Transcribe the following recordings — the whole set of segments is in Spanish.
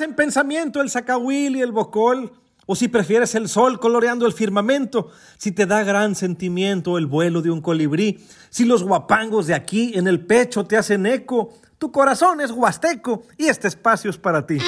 En pensamiento el zacahuil y el bocol, o si prefieres el sol coloreando el firmamento, si te da gran sentimiento el vuelo de un colibrí, si los guapangos de aquí en el pecho te hacen eco, tu corazón es huasteco y este espacio es para ti.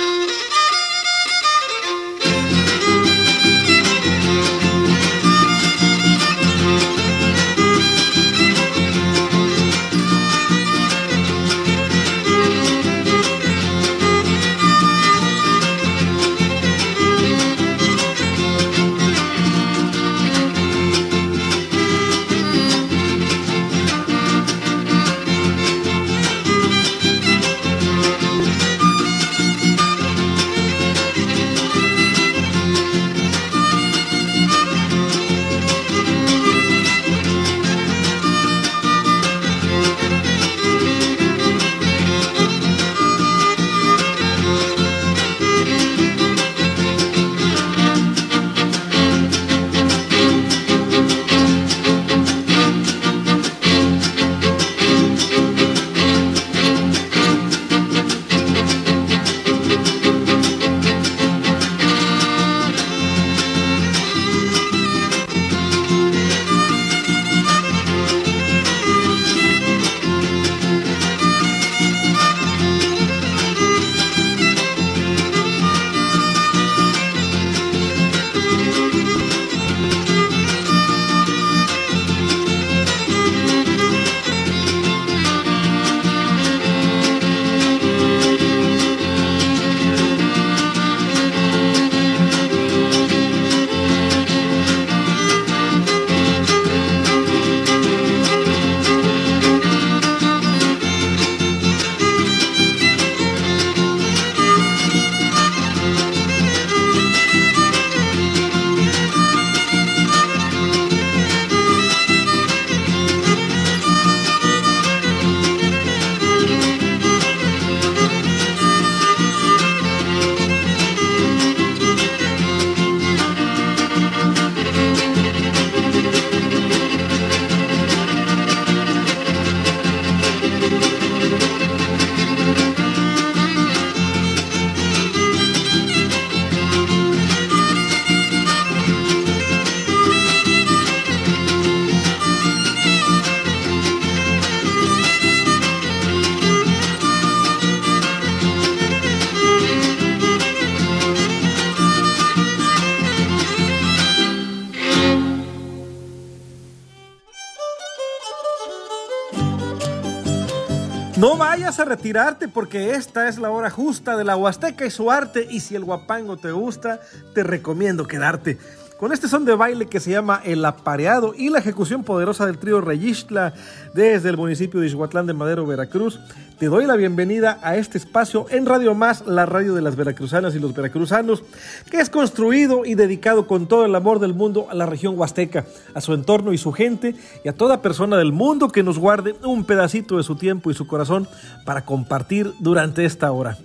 Vayas a retirarte porque esta es la hora justa de la Huasteca y su arte y si el guapango te gusta, te recomiendo quedarte. Con este son de baile que se llama El Apareado y la ejecución poderosa del trío Reyistla desde el municipio de Ixhuatlán de Madero, Veracruz, te doy la bienvenida a este espacio en Radio Más, la radio de las veracruzanas y los veracruzanos, que es construido y dedicado con todo el amor del mundo a la región huasteca, a su entorno y su gente y a toda persona del mundo que nos guarde un pedacito de su tiempo y su corazón para compartir durante esta hora.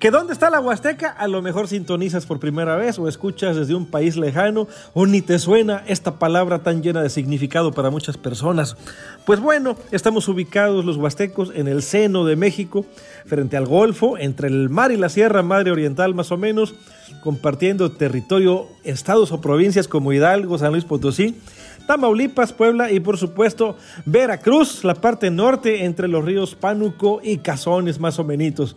¿Que dónde está la Huasteca? A lo mejor sintonizas por primera vez o escuchas desde un país lejano o ni te suena esta palabra tan llena de significado para muchas personas. Pues bueno, estamos ubicados los huastecos en el seno de México, frente al Golfo, entre el mar y la Sierra Madre Oriental más o menos, compartiendo territorio, estados o provincias como Hidalgo, San Luis Potosí, Tamaulipas, Puebla y por supuesto Veracruz, la parte norte entre los ríos Pánuco y Cazones más o menos.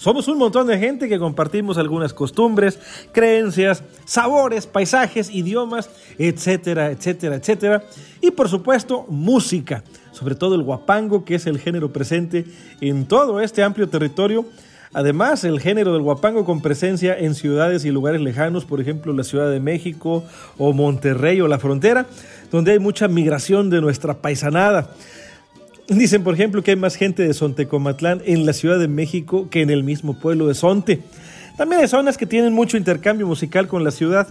Somos un montón de gente que compartimos algunas costumbres, creencias, sabores, paisajes, idiomas, etcétera, etcétera, etcétera. Y por supuesto, música, sobre todo el guapango, que es el género presente en todo este amplio territorio. Además, el género del guapango con presencia en ciudades y lugares lejanos, por ejemplo, la Ciudad de México o Monterrey o la frontera, donde hay mucha migración de nuestra paisanada. Dicen, por ejemplo, que hay más gente de Sontecomatlán en la Ciudad de México que en el mismo pueblo de Sonte. También hay zonas que tienen mucho intercambio musical con la ciudad.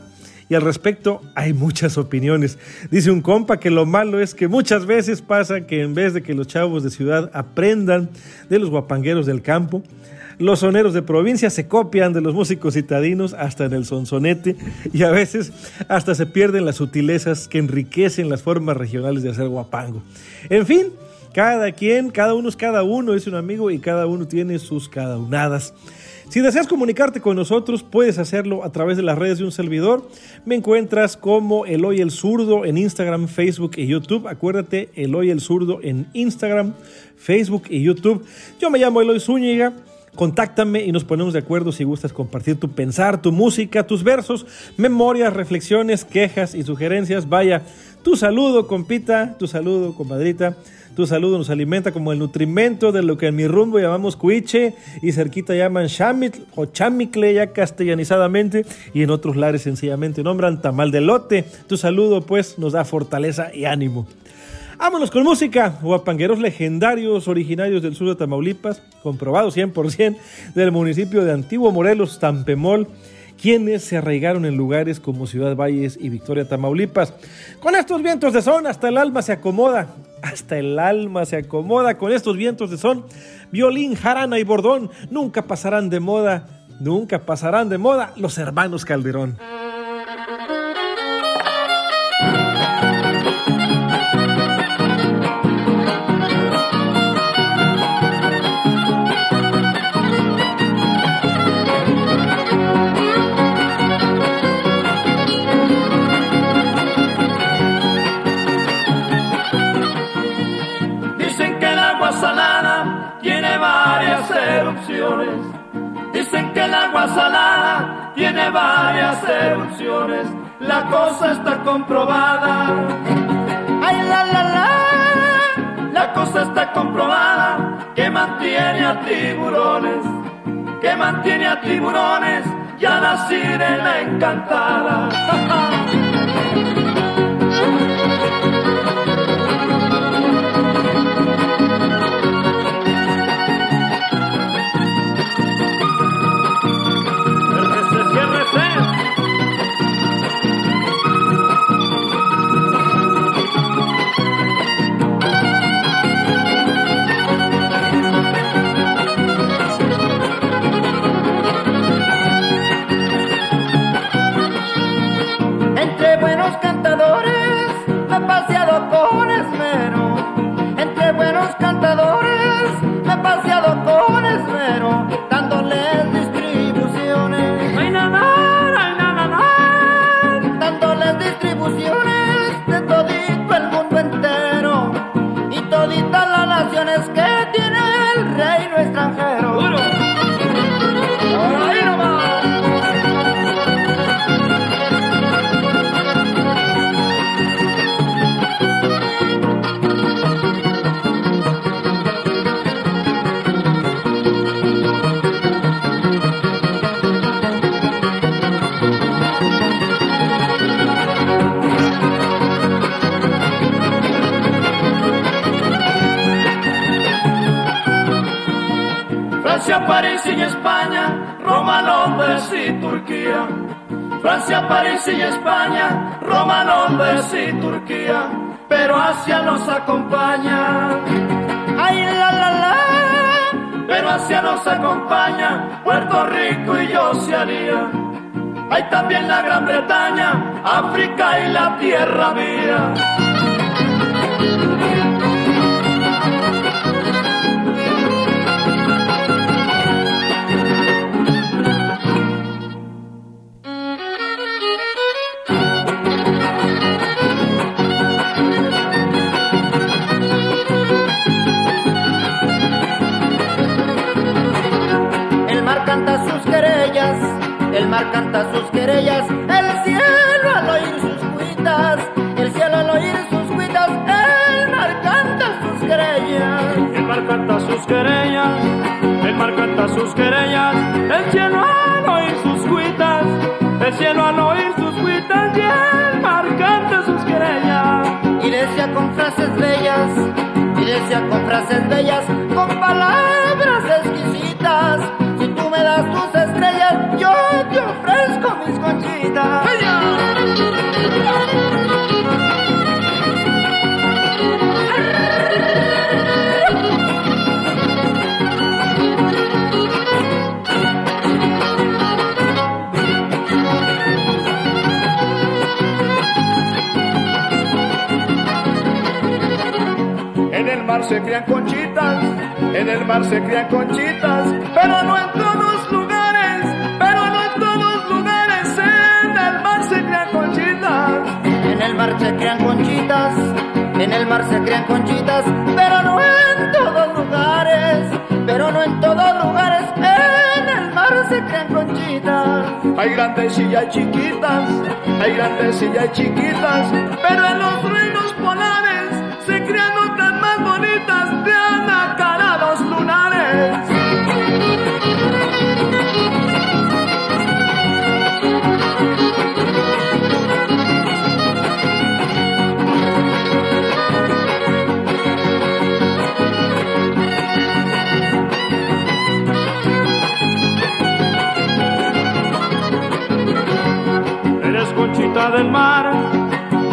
Y al respecto hay muchas opiniones. Dice un compa que lo malo es que muchas veces pasa que en vez de que los chavos de ciudad aprendan de los guapangueros del campo, los soneros de provincia se copian de los músicos citadinos hasta en el sonsonete y a veces hasta se pierden las sutilezas que enriquecen las formas regionales de hacer guapango. En fin, cada quien, cada uno es cada uno, es un amigo y cada uno tiene sus cada unadas. Si deseas comunicarte con nosotros, puedes hacerlo a través de las redes de un servidor. Me encuentras como Eloy el Zurdo en Instagram, Facebook y YouTube. Acuérdate, Eloy el Zurdo en Instagram, Facebook y YouTube. Yo me llamo Eloy Zúñiga. Contáctame y nos ponemos de acuerdo si gustas compartir tu pensar, tu música, tus versos, memorias, reflexiones, quejas y sugerencias. Vaya, tu saludo, compita, tu saludo, compadrita. Tu saludo nos alimenta como el nutrimento de lo que en mi rumbo llamamos cuiche y cerquita llaman chamit o chamicle ya castellanizadamente y en otros lares sencillamente nombran tamal de lote. Tu saludo pues nos da fortaleza y ánimo. Vámonos con música. Guapangueros legendarios originarios del sur de Tamaulipas, comprobados 100% del municipio de Antiguo Morelos, Tampemol quienes se arraigaron en lugares como Ciudad Valles y Victoria, Tamaulipas. Con estos vientos de son, hasta el alma se acomoda, hasta el alma se acomoda con estos vientos de son. Violín, jarana y bordón nunca pasarán de moda, nunca pasarán de moda los hermanos Calderón. Tiene varias erupciones. La cosa está comprobada. Ay, la, la, la. La cosa está comprobada que mantiene a tiburones, que mantiene a tiburones ya la sirena encantada. también la Gran Bretaña, África y la Tierra Mía. Querellas, el cielo al oír sus cuitas, el cielo al oír sus cuitas, el mar canta sus querellas. El mar canta sus querellas, el mar canta sus querellas, el cielo al oír sus cuitas, el cielo al oír sus cuitas y el mar canta sus querellas. Y decía con frases bellas, y decía con frases En el mar se crían conchitas, en el mar se crían conchitas, pero no en el mar se crían conchitas, en el mar se crían conchitas, pero no en todos lugares, pero no en todos lugares, en el mar se crían conchitas. Hay grandes y hay chiquitas, hay grandes y hay chiquitas, pero en los del mar,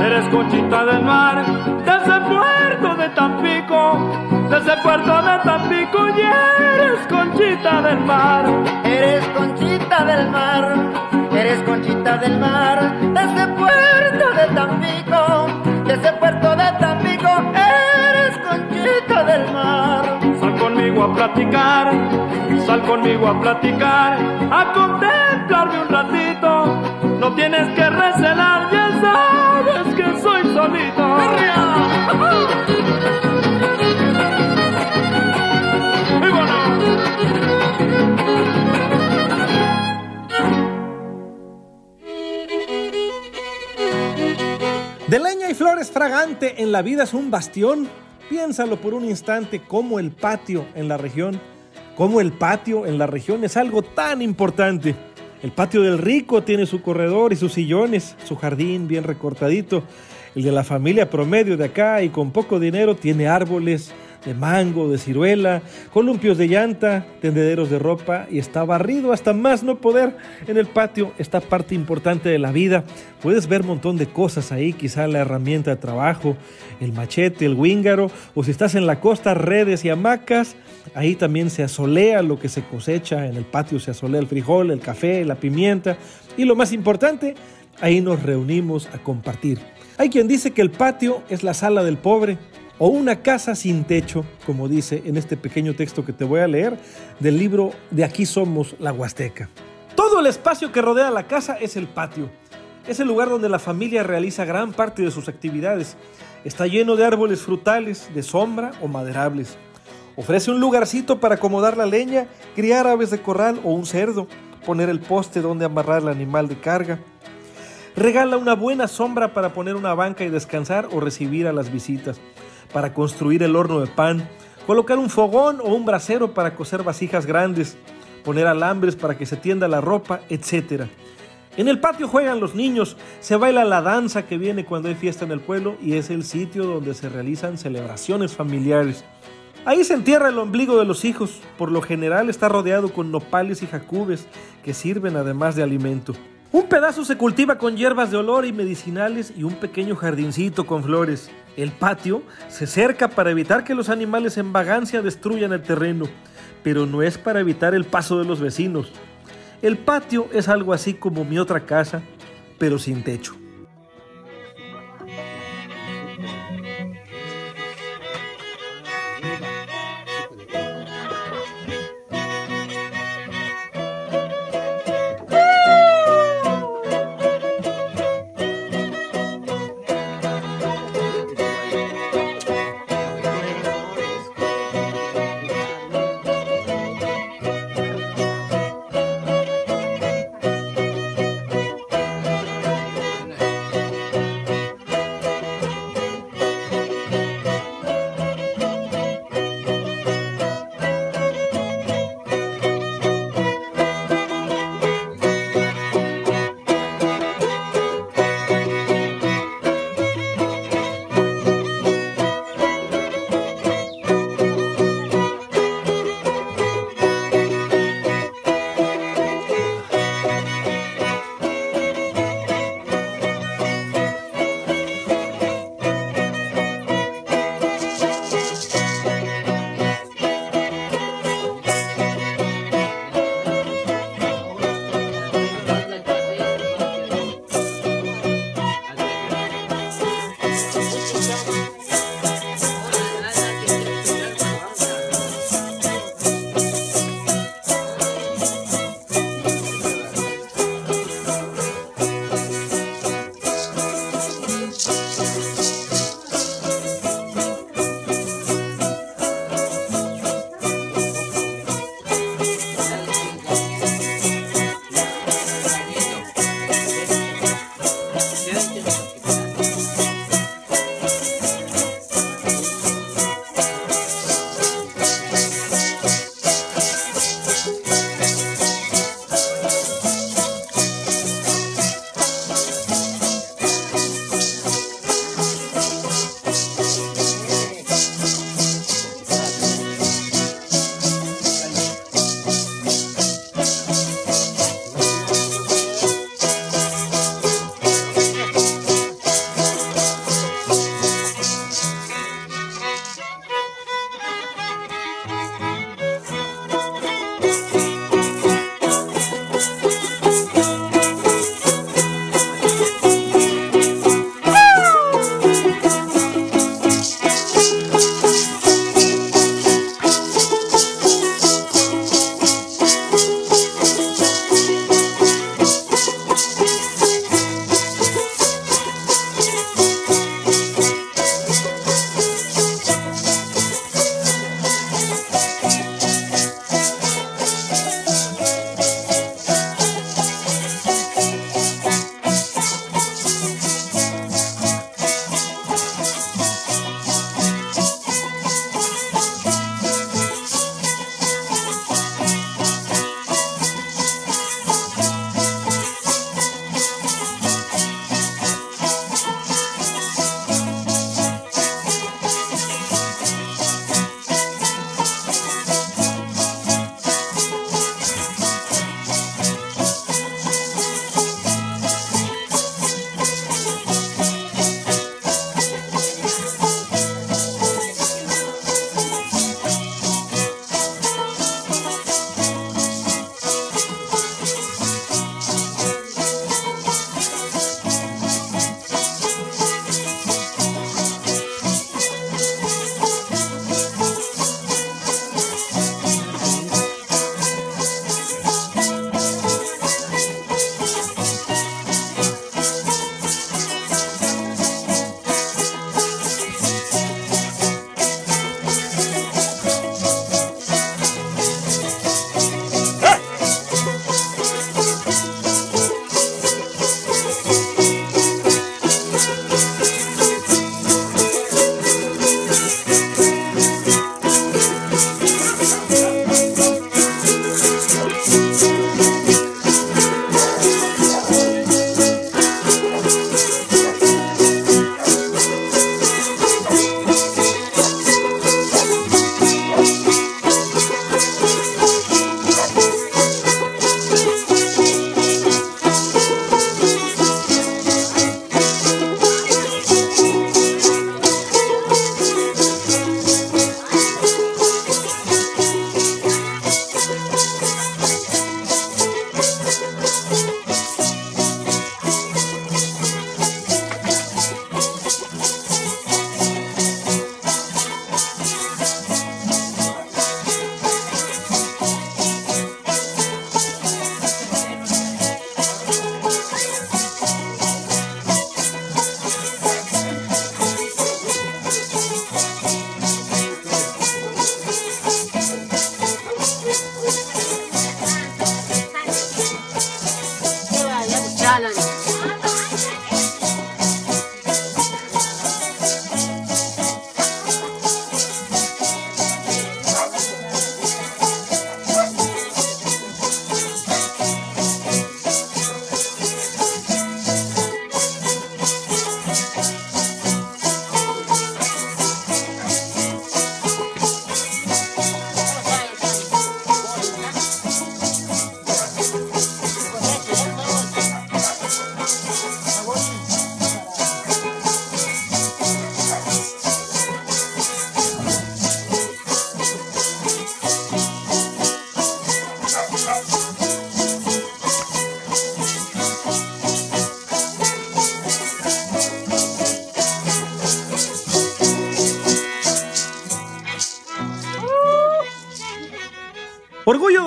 eres conchita del mar, de ese puerto de Tampico, de ese puerto de Tampico y eres conchita del mar. Eres conchita del mar, eres conchita del mar, de ese puerto de Tampico, de ese puerto de Tampico, eres conchita del mar. Sal conmigo a platicar, sal conmigo a platicar, a contemplarme un ratito. No tienes que recelar, ya sabes que soy solito. De leña y flores fragante en la vida es un bastión. Piénsalo por un instante cómo el patio en la región, cómo el patio en la región es algo tan importante. El patio del rico tiene su corredor y sus sillones, su jardín bien recortadito. El de la familia promedio de acá y con poco dinero tiene árboles de mango, de ciruela, columpios de llanta, tendederos de ropa y está barrido hasta más no poder. En el patio está parte importante de la vida. Puedes ver un montón de cosas ahí, quizá la herramienta de trabajo, el machete, el wíngaro, o si estás en la costa, redes y hamacas. Ahí también se asolea lo que se cosecha, en el patio se asolea el frijol, el café, la pimienta y lo más importante, ahí nos reunimos a compartir. Hay quien dice que el patio es la sala del pobre o una casa sin techo, como dice en este pequeño texto que te voy a leer del libro De aquí somos la Huasteca. Todo el espacio que rodea la casa es el patio. Es el lugar donde la familia realiza gran parte de sus actividades. Está lleno de árboles frutales, de sombra o maderables. Ofrece un lugarcito para acomodar la leña, criar aves de corral o un cerdo, poner el poste donde amarrar el animal de carga. Regala una buena sombra para poner una banca y descansar o recibir a las visitas, para construir el horno de pan, colocar un fogón o un brasero para cocer vasijas grandes, poner alambres para que se tienda la ropa, etc. En el patio juegan los niños, se baila la danza que viene cuando hay fiesta en el pueblo y es el sitio donde se realizan celebraciones familiares. Ahí se entierra el ombligo de los hijos, por lo general está rodeado con nopales y jacubes que sirven además de alimento. Un pedazo se cultiva con hierbas de olor y medicinales y un pequeño jardincito con flores el patio se cerca para evitar que los animales en vagancia destruyan el terreno, pero no es para evitar el paso de los vecinos. El patio es algo así como mi otra casa, pero sin techo.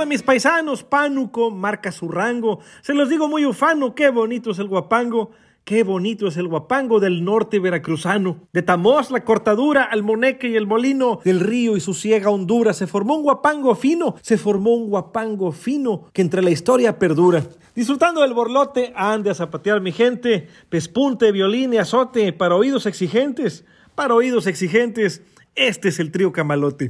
Mis paisanos, Pánuco marca su rango. Se los digo muy ufano, qué bonito es el guapango. Qué bonito es el guapango del norte veracruzano. De Tamos, la cortadura, al Moneque y el molino, del río y su ciega hondura, se formó un guapango fino, se formó un guapango fino que entre la historia perdura. Disfrutando del borlote, ande a zapatear mi gente, pespunte, violín y azote, para oídos exigentes, para oídos exigentes, este es el trío Camalote.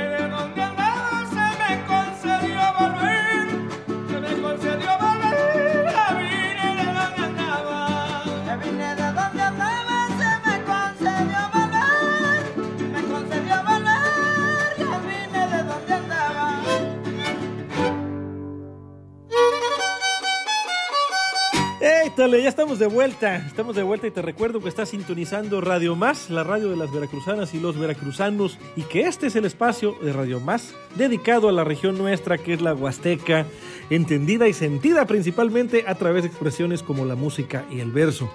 Ya estamos de vuelta. Estamos de vuelta y te recuerdo que estás sintonizando Radio Más, la radio de las veracruzanas y los veracruzanos, y que este es el espacio de Radio Más dedicado a la región nuestra que es la Huasteca, entendida y sentida principalmente a través de expresiones como la música y el verso.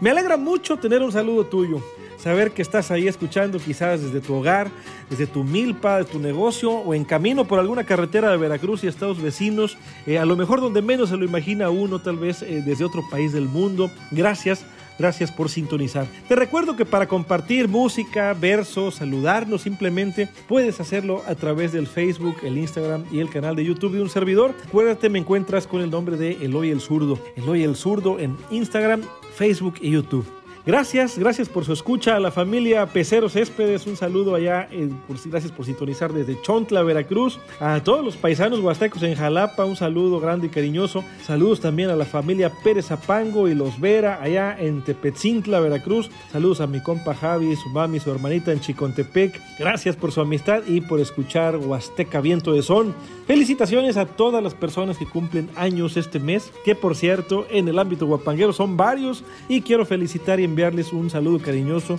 Me alegra mucho tener un saludo tuyo. Saber que estás ahí escuchando quizás desde tu hogar, desde tu milpa, de tu negocio o en camino por alguna carretera de Veracruz y estados vecinos, eh, a lo mejor donde menos se lo imagina uno, tal vez eh, desde otro país del mundo. Gracias. Gracias por sintonizar. Te recuerdo que para compartir música, versos, saludarnos simplemente, puedes hacerlo a través del Facebook, el Instagram y el canal de YouTube de un servidor. Acuérdate, me encuentras con el nombre de Eloy el Zurdo. Eloy el Zurdo en Instagram, Facebook y YouTube. Gracias, gracias por su escucha a la familia Peceros Céspedes. Un saludo allá, eh, por, gracias por sintonizar desde Chontla, Veracruz. A todos los paisanos huastecos en Jalapa, un saludo grande y cariñoso. Saludos también a la familia Pérez Zapango y los Vera allá en Tepetzintla, Veracruz. Saludos a mi compa Javi, su mami, su hermanita en Chicontepec. Gracias por su amistad y por escuchar Huasteca Viento de Son. Felicitaciones a todas las personas que cumplen años este mes, que por cierto en el ámbito guapanguero son varios y quiero felicitar y enviarles un saludo cariñoso.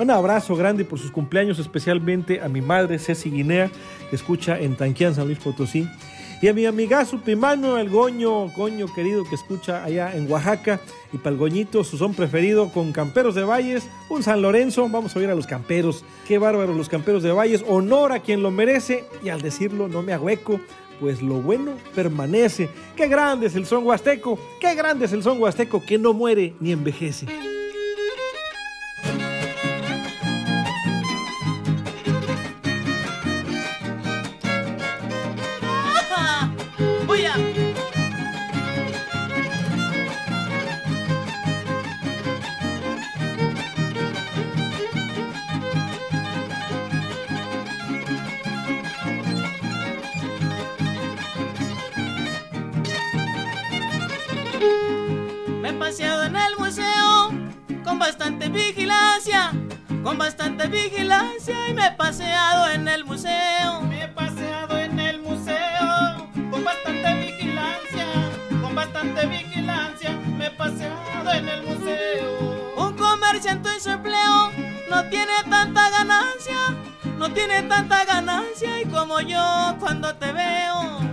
Un abrazo grande por sus cumpleaños, especialmente a mi madre Ceci Guinea, que escucha en Tanquián, San Luis Potosí. Y a mi amigazo Pimano, el goño, coño querido que escucha allá en Oaxaca. Y para el goñito, su son preferido con Camperos de Valles, un San Lorenzo. Vamos a oír a los camperos. Qué bárbaros los camperos de Valles. Honor a quien lo merece. Y al decirlo, no me agüeco pues lo bueno permanece. Qué grande es el son huasteco, qué grande es el son huasteco que no muere ni envejece. Con bastante vigilancia y me he paseado en el museo. Me he paseado en el museo con bastante vigilancia, con bastante vigilancia, me he paseado en el museo. Un comerciante en su empleo no tiene tanta ganancia, no tiene tanta ganancia y como yo cuando te veo.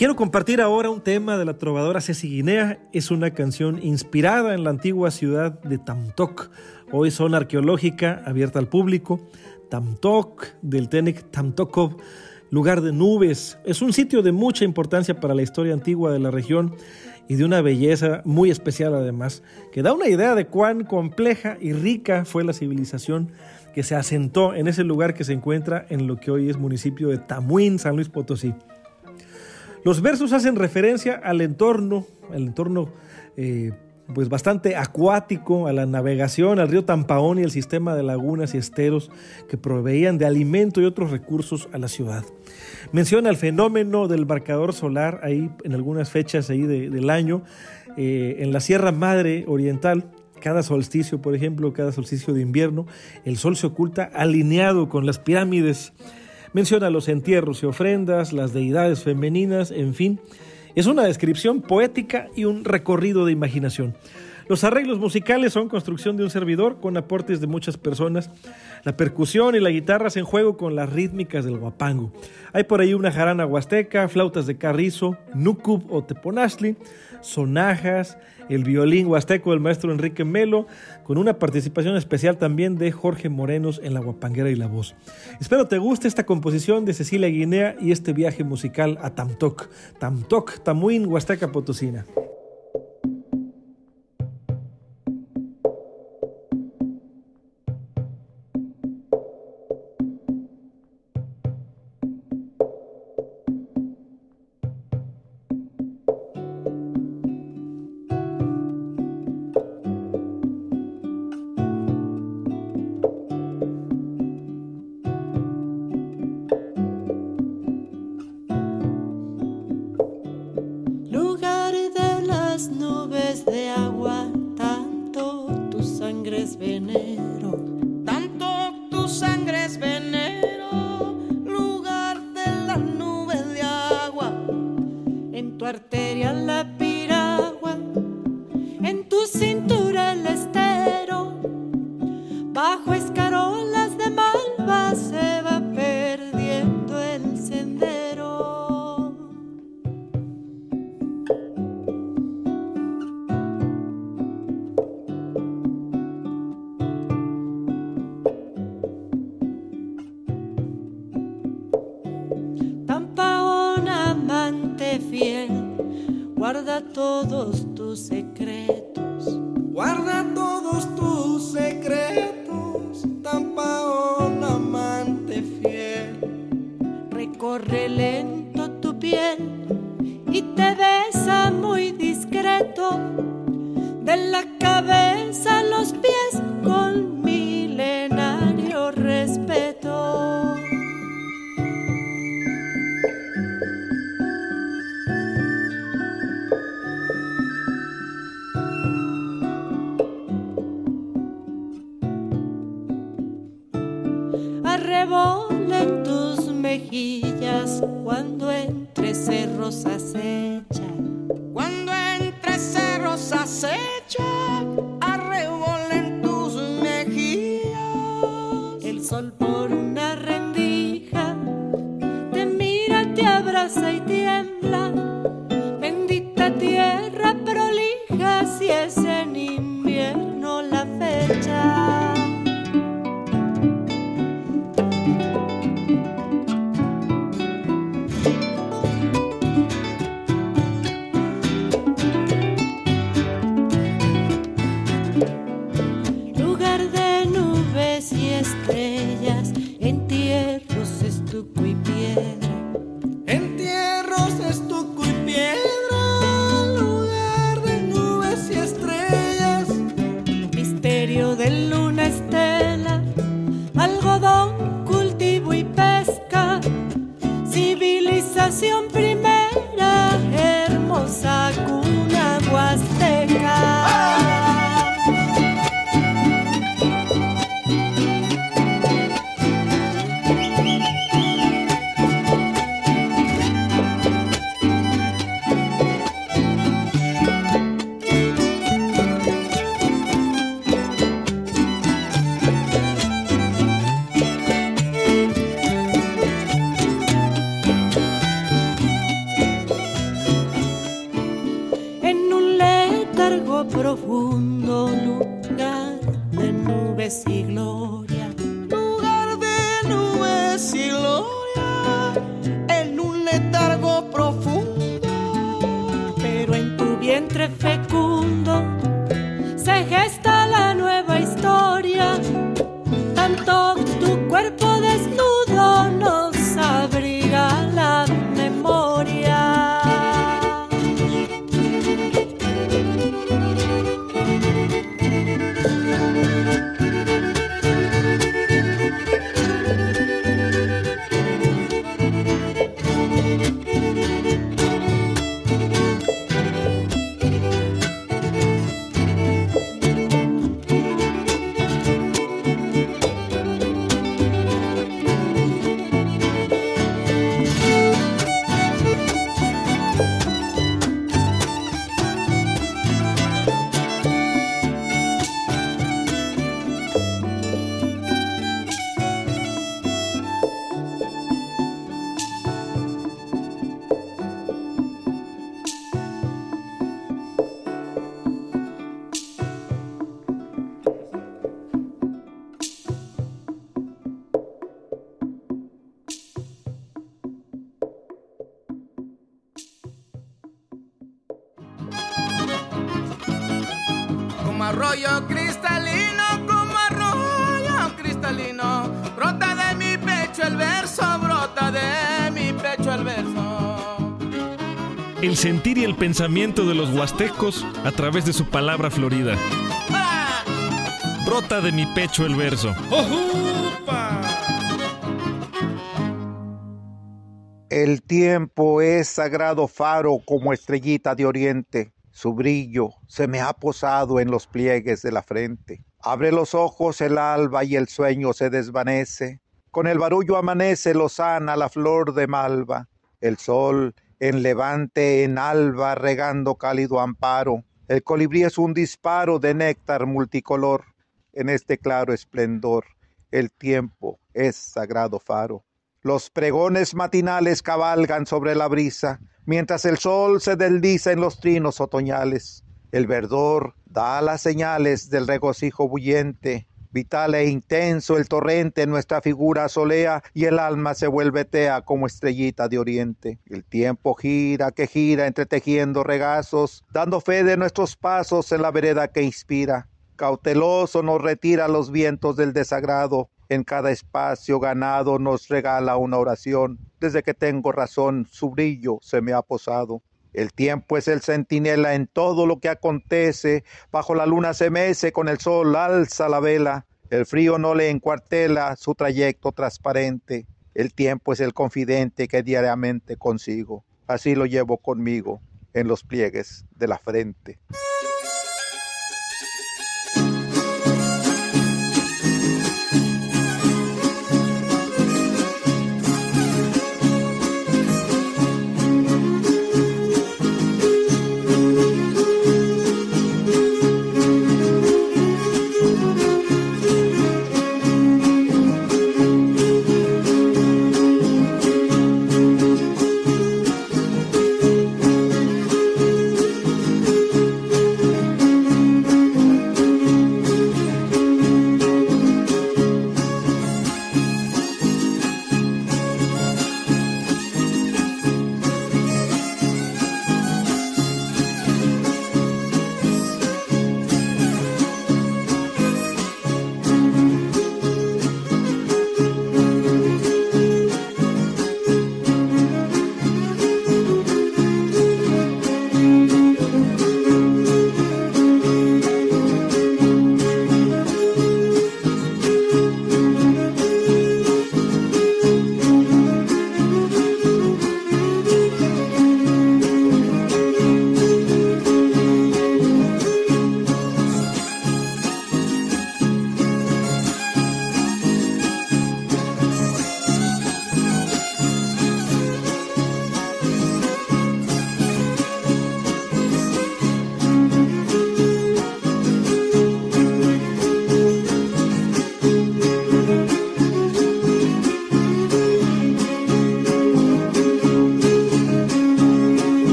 Quiero compartir ahora un tema de la trovadora Ceci Guinea. Es una canción inspirada en la antigua ciudad de Tamtoc. Hoy zona arqueológica abierta al público. Tamtoc, del Tenec Tamtokov, lugar de nubes. Es un sitio de mucha importancia para la historia antigua de la región y de una belleza muy especial además, que da una idea de cuán compleja y rica fue la civilización que se asentó en ese lugar que se encuentra en lo que hoy es municipio de Tamuín, San Luis Potosí. Los versos hacen referencia al entorno, al entorno eh, pues bastante acuático, a la navegación, al río Tampaón y el sistema de lagunas y esteros que proveían de alimento y otros recursos a la ciudad. Menciona el fenómeno del marcador solar ahí en algunas fechas ahí del año, eh, en la Sierra Madre Oriental, cada solsticio, por ejemplo, cada solsticio de invierno, el sol se oculta alineado con las pirámides. Menciona los entierros y ofrendas, las deidades femeninas, en fin. Es una descripción poética y un recorrido de imaginación. Los arreglos musicales son construcción de un servidor con aportes de muchas personas. La percusión y la guitarra se en juego con las rítmicas del guapango. Hay por ahí una jarana huasteca, flautas de carrizo, nucub o teponazli, sonajas, el violín huasteco del maestro Enrique Melo, con una participación especial también de Jorge Morenos en la guapanguera y la voz. Espero te guste esta composición de Cecilia Guinea y este viaje musical a Tamtoc, Tamtoc, Tamuín, Huasteca Potosina. rebolen tus mejillas cuando entre cerros hace arroyo cristalino, como arroyo cristalino, brota de mi pecho el verso, brota de mi pecho el verso. El sentir y el pensamiento de los huastecos a través de su palabra florida. ¡Ah! Brota de mi pecho el verso. El tiempo es sagrado faro como estrellita de oriente. Su brillo se me ha posado en los pliegues de la frente. Abre los ojos el alba y el sueño se desvanece. Con el barullo amanece lozana la flor de malva. El sol en levante en alba regando cálido amparo. El colibrí es un disparo de néctar multicolor. En este claro esplendor el tiempo es sagrado faro. Los pregones matinales cabalgan sobre la brisa, mientras el sol se desliza en los trinos otoñales. El verdor da las señales del regocijo bullente. Vital e intenso el torrente en nuestra figura solea y el alma se vuelve tea como estrellita de oriente. El tiempo gira que gira entretejiendo regazos, dando fe de nuestros pasos en la vereda que inspira. Cauteloso nos retira los vientos del desagrado, en cada espacio ganado nos regala una oración. Desde que tengo razón, su brillo se me ha posado. El tiempo es el centinela en todo lo que acontece. Bajo la luna se mece, con el sol alza la vela. El frío no le encuartela su trayecto transparente. El tiempo es el confidente que diariamente consigo. Así lo llevo conmigo en los pliegues de la frente.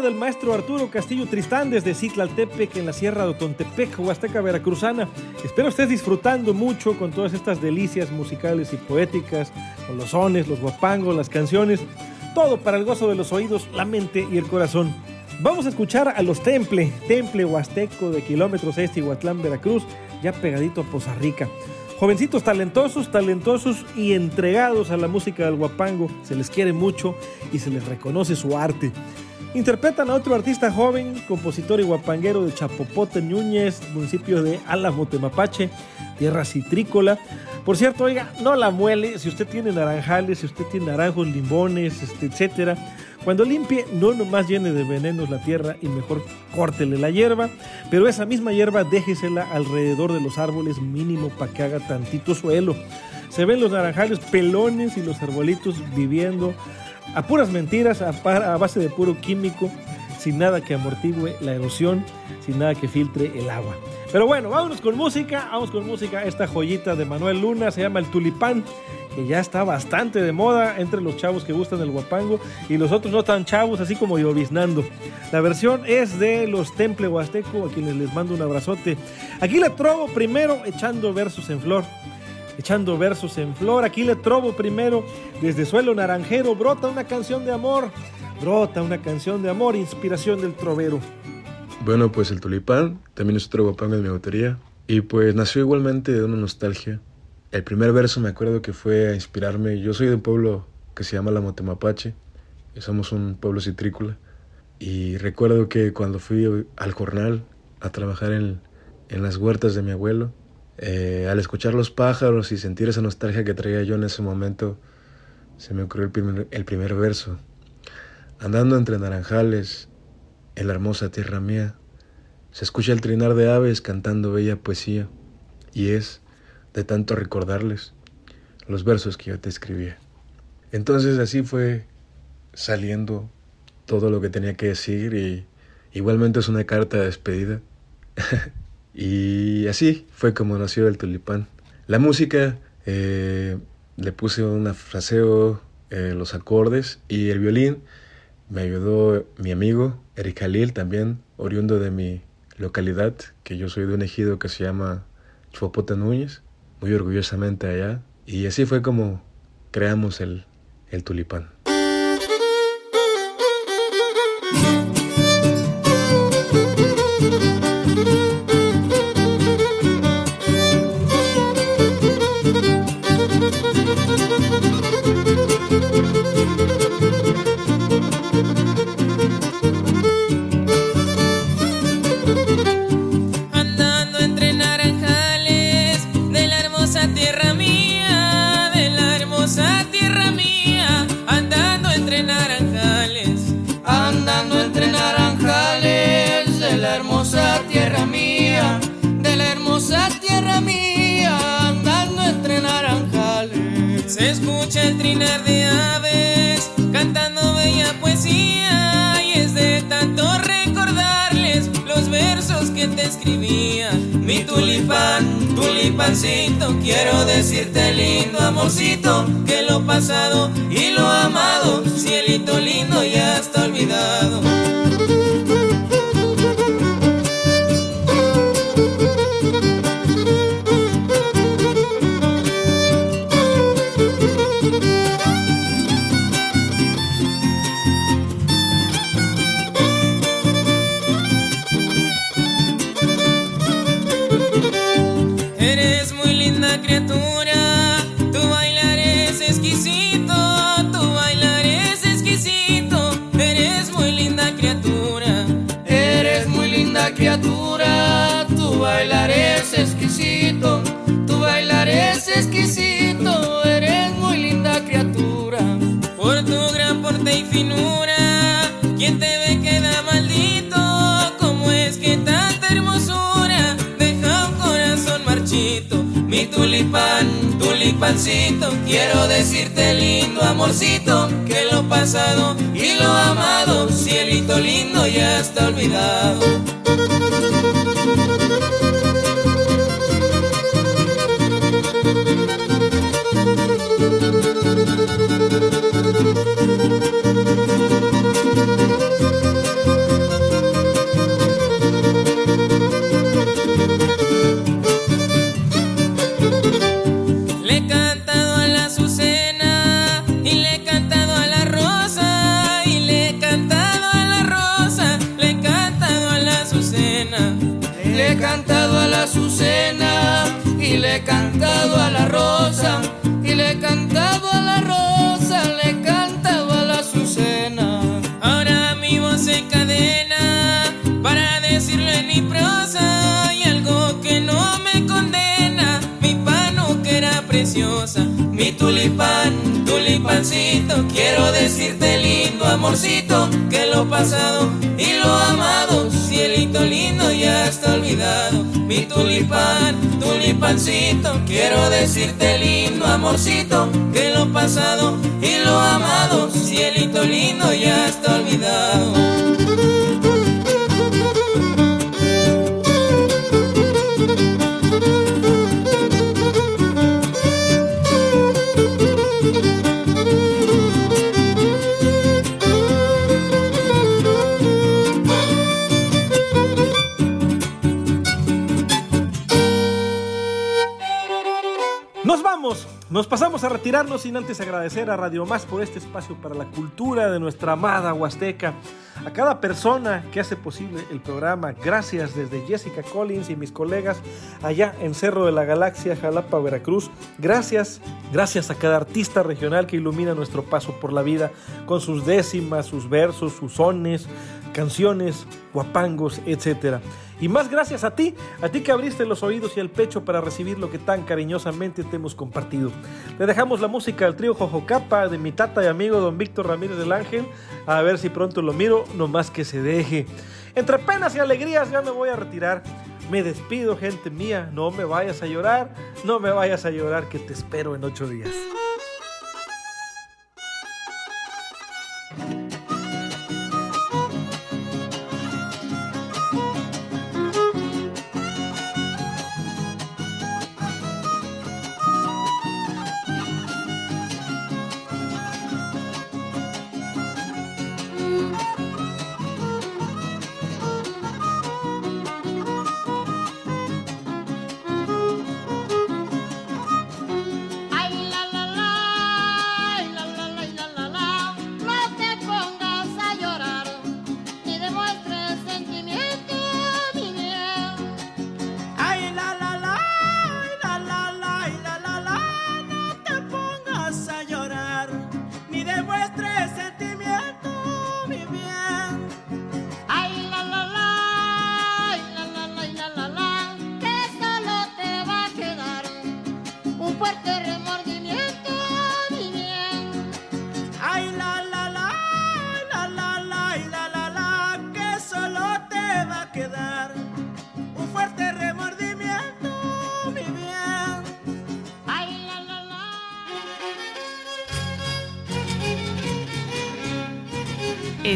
Del maestro Arturo Castillo Tristán desde Citlaltepec en la Sierra de Otontepec, Huasteca Veracruzana. Espero estés disfrutando mucho con todas estas delicias musicales y poéticas, con los sones, los guapangos, las canciones, todo para el gozo de los oídos, la mente y el corazón. Vamos a escuchar a los Temple, Temple Huasteco de kilómetros este Huatlán, Veracruz, ya pegadito a Poza Rica. Jovencitos talentosos, talentosos y entregados a la música del guapango. Se les quiere mucho y se les reconoce su arte. Interpretan a otro artista joven, compositor y guapanguero de Chapopote, Núñez, municipio de Álamo, Temapache, tierra citrícola. Por cierto, oiga, no la muele, si usted tiene naranjales, si usted tiene naranjos, limones, este, etcétera, cuando limpie, no nomás llene de venenos la tierra y mejor córtele la hierba, pero esa misma hierba déjesela alrededor de los árboles mínimo para que haga tantito suelo. Se ven los naranjales pelones y los arbolitos viviendo a puras mentiras, a, base de puro químico, sin nada que amortigue la erosión, sin nada que filtre el agua. Pero bueno, vámonos con música, vamos con música. Esta joyita de Manuel Luna se llama El Tulipán, que ya está bastante de moda entre los chavos que gustan el guapango y los otros no tan chavos, así como lloviznando. La versión es de los Temple Huasteco, a quienes les mando un abrazote. Aquí le trobo primero echando versos en flor. Echando versos en flor, aquí le trobo primero desde suelo naranjero, brota una canción de amor, brota una canción de amor, inspiración del trovero. Bueno, pues el tulipán también es otro guapango de mi autoría. Y pues nació igualmente de una nostalgia. El primer verso me acuerdo que fue a inspirarme. Yo soy de un pueblo que se llama La Motemapache. Somos un pueblo citrícola. Y recuerdo que cuando fui al jornal a trabajar en, en las huertas de mi abuelo, eh, al escuchar los pájaros y sentir esa nostalgia que traía yo en ese momento, se me ocurrió el primer, el primer verso. Andando entre naranjales, en la hermosa tierra mía, se escucha el trinar de aves cantando bella poesía, y es de tanto recordarles los versos que yo te escribía. Entonces así fue saliendo todo lo que tenía que decir y igualmente es una carta de despedida. y así fue como nació el tulipán. La música eh, le puse un fraseo, eh, los acordes y el violín me ayudó mi amigo Eric Khalil, también oriundo de mi localidad, que yo soy de un ejido que se llama Chuapote Núñez, muy orgullosamente allá. Y así fue como creamos el, el tulipán. Quiero decirte lindo amorcito que lo pasado y lo amado, cielito lindo ya está olvidado. Quiero decirte lindo amorcito, que lo pasado y lo amado, cielito lindo ya está olvidado. Cantado a la rosa y le he cantado a la rosa, le he cantado a la azucena. Ahora mi voz se cadena para decirle mi prosa y algo que no me condena. Mi pano que era preciosa, mi tulipán, tulipancito. Quiero decirte lindo amorcito que lo pasado y lo amado, está olvidado. Mi tulipán, tulipancito. Quiero decirte lindo amorcito que lo pasado y lo amado, pasamos a retirarnos sin antes agradecer a Radio Más por este espacio para la cultura de nuestra amada Huasteca. A cada persona que hace posible el programa, gracias desde Jessica Collins y mis colegas allá en Cerro de la Galaxia, Jalapa, Veracruz. Gracias, gracias a cada artista regional que ilumina nuestro paso por la vida con sus décimas, sus versos, sus sones, canciones, guapangos, etcétera. Y más gracias a ti, a ti que abriste los oídos y el pecho para recibir lo que tan cariñosamente te hemos compartido. Le dejamos la música al trío Jojocapa de mi tata y amigo don Víctor Ramírez del Ángel, a ver si pronto lo miro, no más que se deje. Entre penas y alegrías ya me voy a retirar. Me despido, gente mía, no me vayas a llorar, no me vayas a llorar, que te espero en ocho días.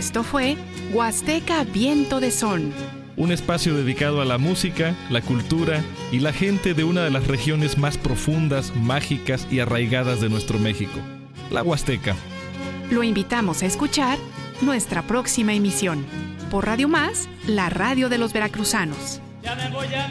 Esto fue Huasteca Viento de Son. Un espacio dedicado a la música, la cultura y la gente de una de las regiones más profundas, mágicas y arraigadas de nuestro México, la Huasteca. Lo invitamos a escuchar nuestra próxima emisión por Radio Más, la radio de los veracruzanos. Ya me voy, ya